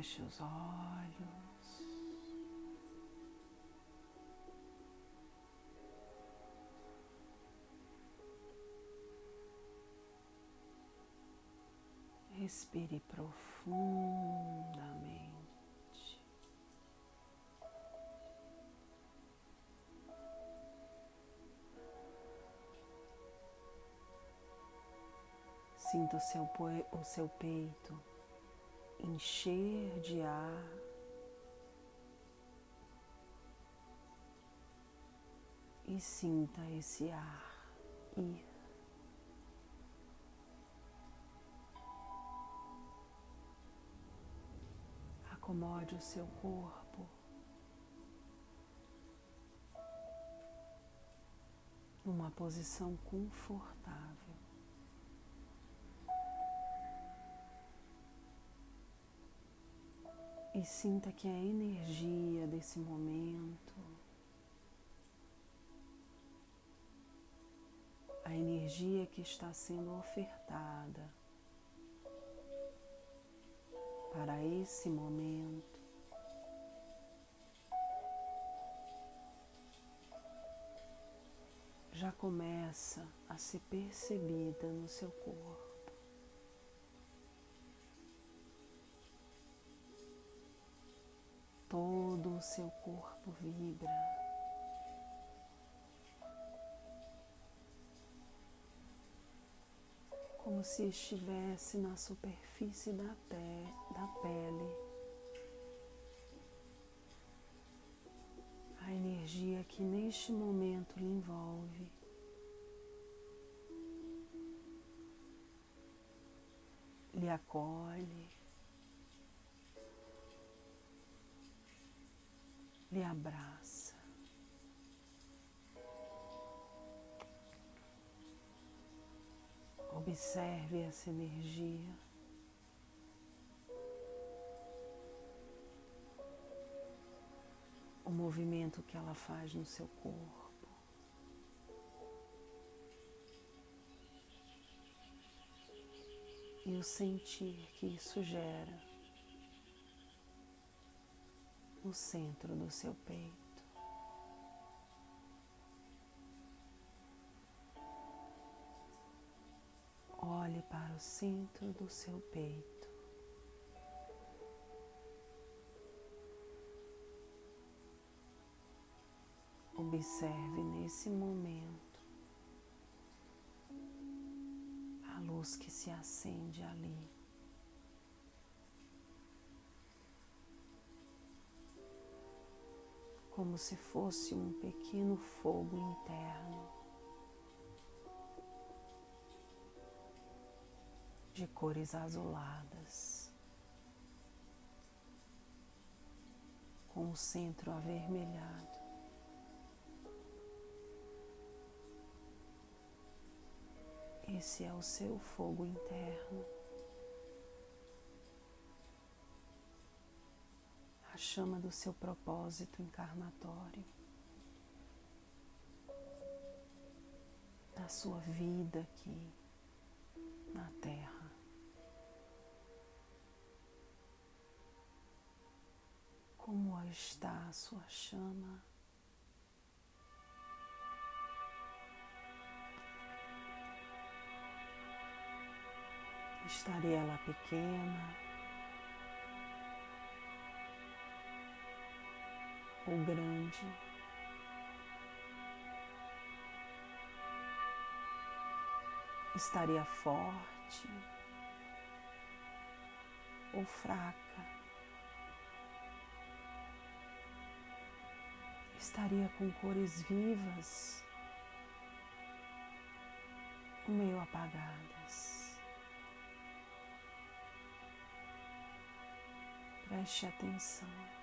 Feche os olhos. Respire profundamente. Sinta o seu, o seu peito encher de ar. E sinta esse ar ir. Acomode o seu corpo. Numa posição confortável. E sinta que a energia desse momento, a energia que está sendo ofertada para esse momento, já começa a ser percebida no seu corpo. Todo o seu corpo vibra. Como se estivesse na superfície da, pe da pele. A energia que neste momento lhe envolve. Lhe acolhe. Lhe abraça. Observe essa energia. O movimento que ela faz no seu corpo. E o sentir que isso gera no centro do seu peito. Olhe para o centro do seu peito. Observe nesse momento a luz que se acende ali. Como se fosse um pequeno fogo interno de cores azuladas, com o centro avermelhado. Esse é o seu fogo interno. Chama do seu propósito encarnatório, da sua vida aqui na Terra. Como está a sua chama? Estaria ela pequena? Ou grande. Estaria forte ou fraca. Estaria com cores vivas ou meio apagadas. Preste atenção.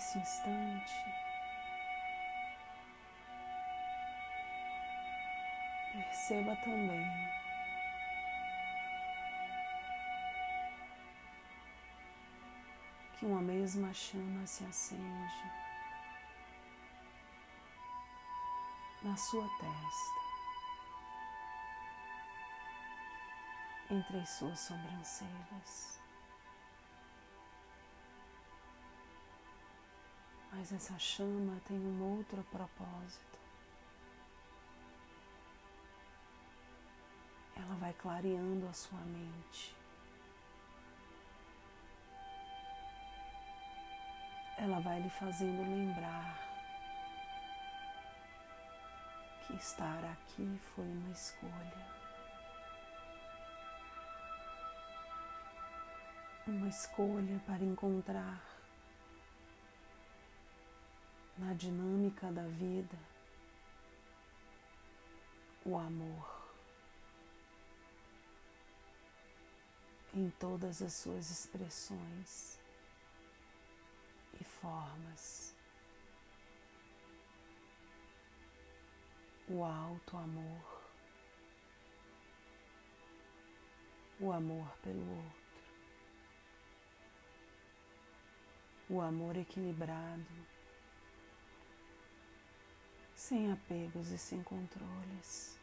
Nesse instante. Perceba também que uma mesma chama se acende na sua testa, entre as suas sobrancelhas. Mas essa chama tem um outro propósito. Ela vai clareando a sua mente. Ela vai lhe fazendo lembrar que estar aqui foi uma escolha. Uma escolha para encontrar na dinâmica da vida o amor em todas as suas expressões e formas. O alto amor, o amor pelo outro, o amor equilibrado sem apegos e sem controles.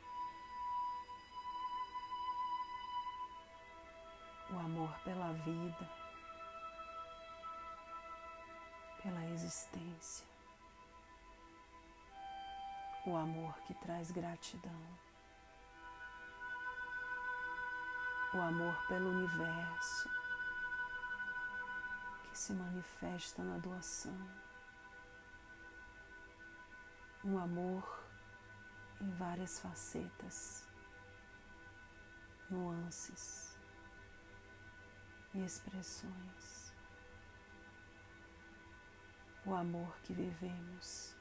O amor pela vida, pela existência. O amor que traz gratidão. O amor pelo universo que se manifesta na doação um amor em várias facetas, nuances e expressões. O amor que vivemos,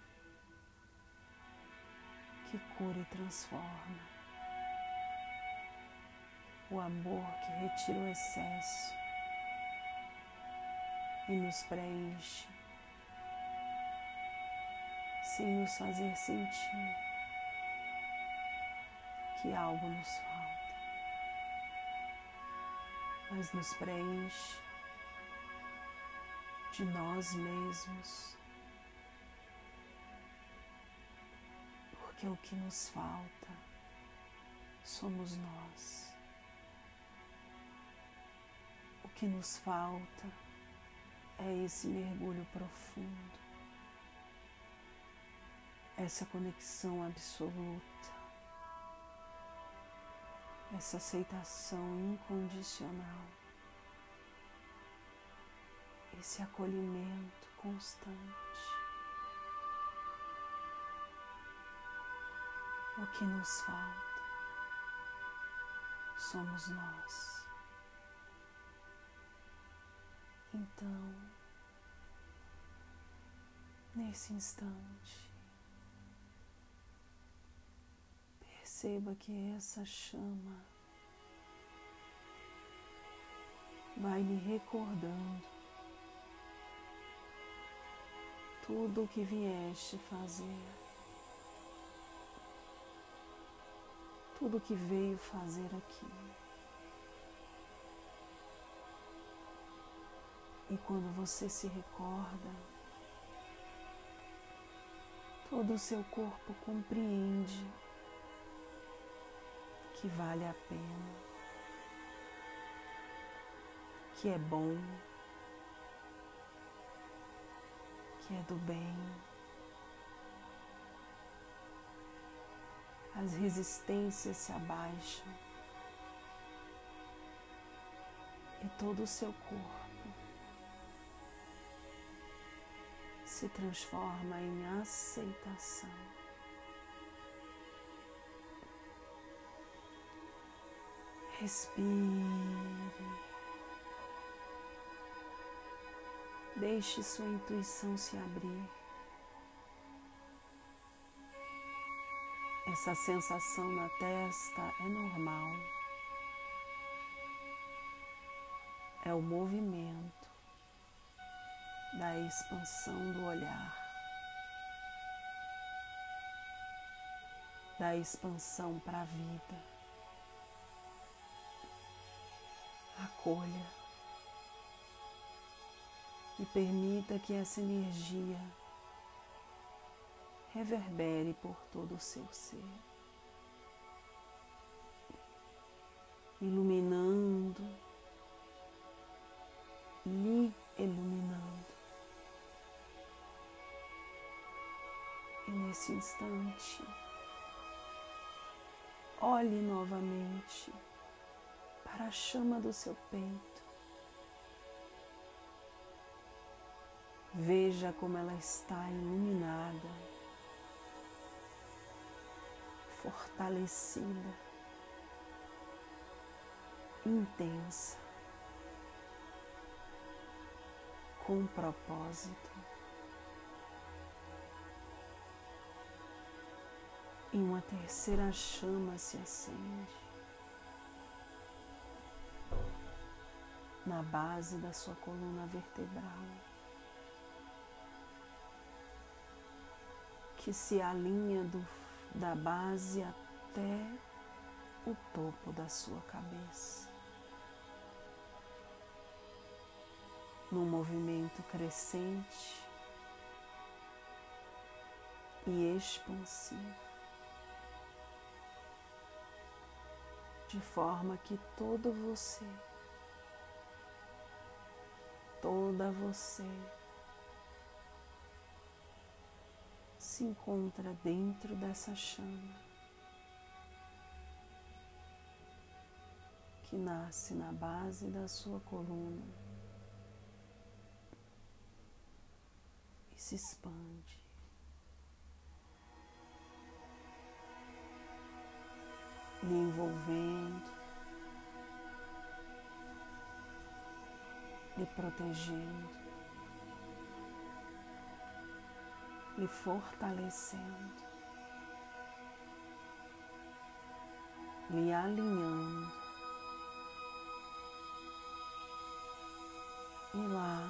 que cura e transforma. O amor que retira o excesso e nos preenche sem nos fazer sentir que algo nos falta, mas nos preenche de nós mesmos, porque o que nos falta somos nós. O que nos falta é esse mergulho profundo essa conexão absoluta, essa aceitação incondicional, esse acolhimento constante. O que nos falta somos nós. Então, nesse instante, Perceba que essa chama vai lhe recordando tudo o que vieste fazer, tudo o que veio fazer aqui. E quando você se recorda, todo o seu corpo compreende que vale a pena, que é bom, que é do bem. As resistências se abaixam e todo o seu corpo se transforma em aceitação. Respire. Deixe sua intuição se abrir. Essa sensação na testa é normal. É o movimento da expansão do olhar, da expansão para a vida. Acolha e permita que essa energia reverbere por todo o seu ser, iluminando, lhe iluminando. E nesse instante, olhe novamente para a chama do seu peito. Veja como ela está iluminada, fortalecida, intensa, com propósito. E uma terceira chama se acende. Na base da sua coluna vertebral, que se alinha do, da base até o topo da sua cabeça. Num movimento crescente e expansivo, de forma que todo você toda você se encontra dentro dessa chama que nasce na base da sua coluna e se expande. lhe envolvendo, lhe protegendo, lhe fortalecendo, lhe alinhando. E lá,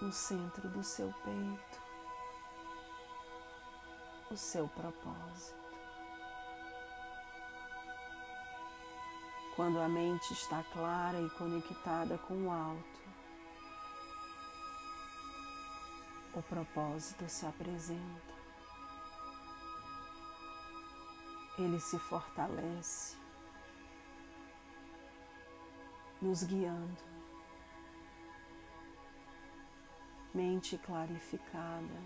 no centro do seu peito, o seu propósito. Quando a mente está clara e conectada com o alto, o propósito se apresenta. Ele se fortalece, nos guiando. Mente clarificada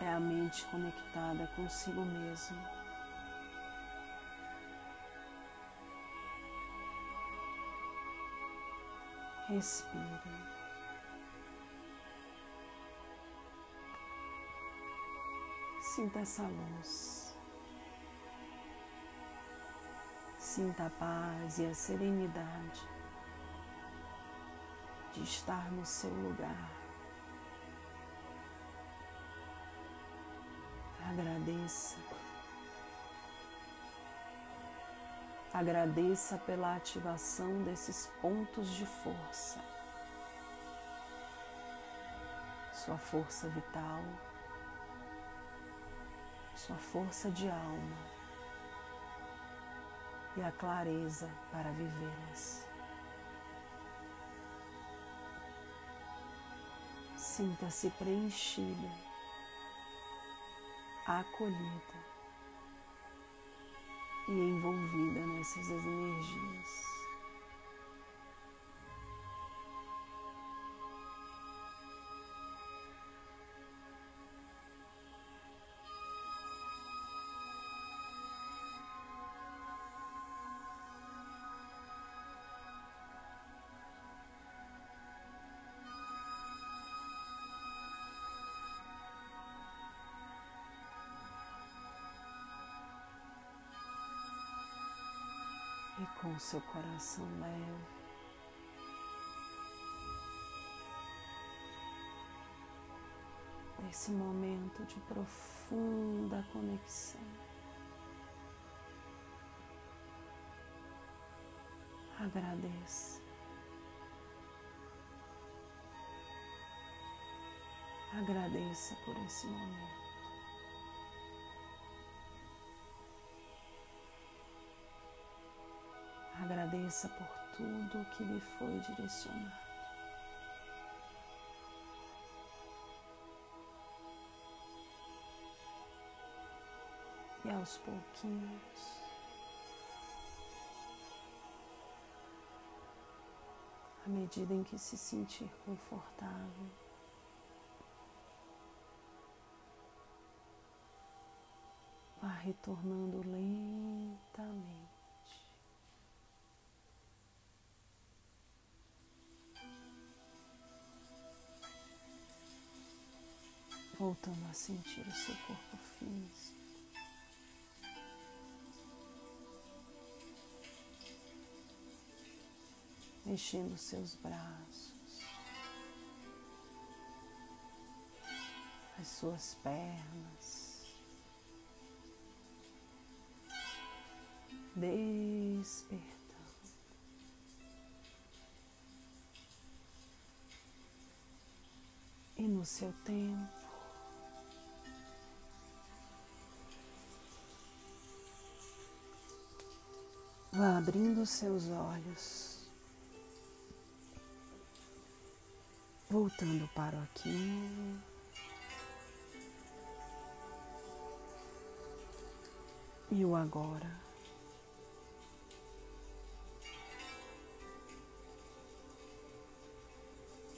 é a mente conectada consigo mesmo. Respire. Sinta essa luz. Sinta a paz e a serenidade de estar no seu lugar. Agradeça. Agradeça pela ativação desses pontos de força. Sua força vital, sua força de alma e a clareza para vivê-las. Sinta-se preenchida, acolhida e envolvida nessas com seu coração leve. Nesse momento de profunda conexão, agradeça. Agradeça por esse momento. Agradeça por tudo que lhe foi direcionado. E aos pouquinhos, à medida em que se sentir confortável, vá retornando lentamente. Voltando a sentir o seu corpo físico. Mexendo seus braços, as suas pernas, despertando. E no seu tempo, Vá abrindo seus olhos, voltando para o aqui. E o agora.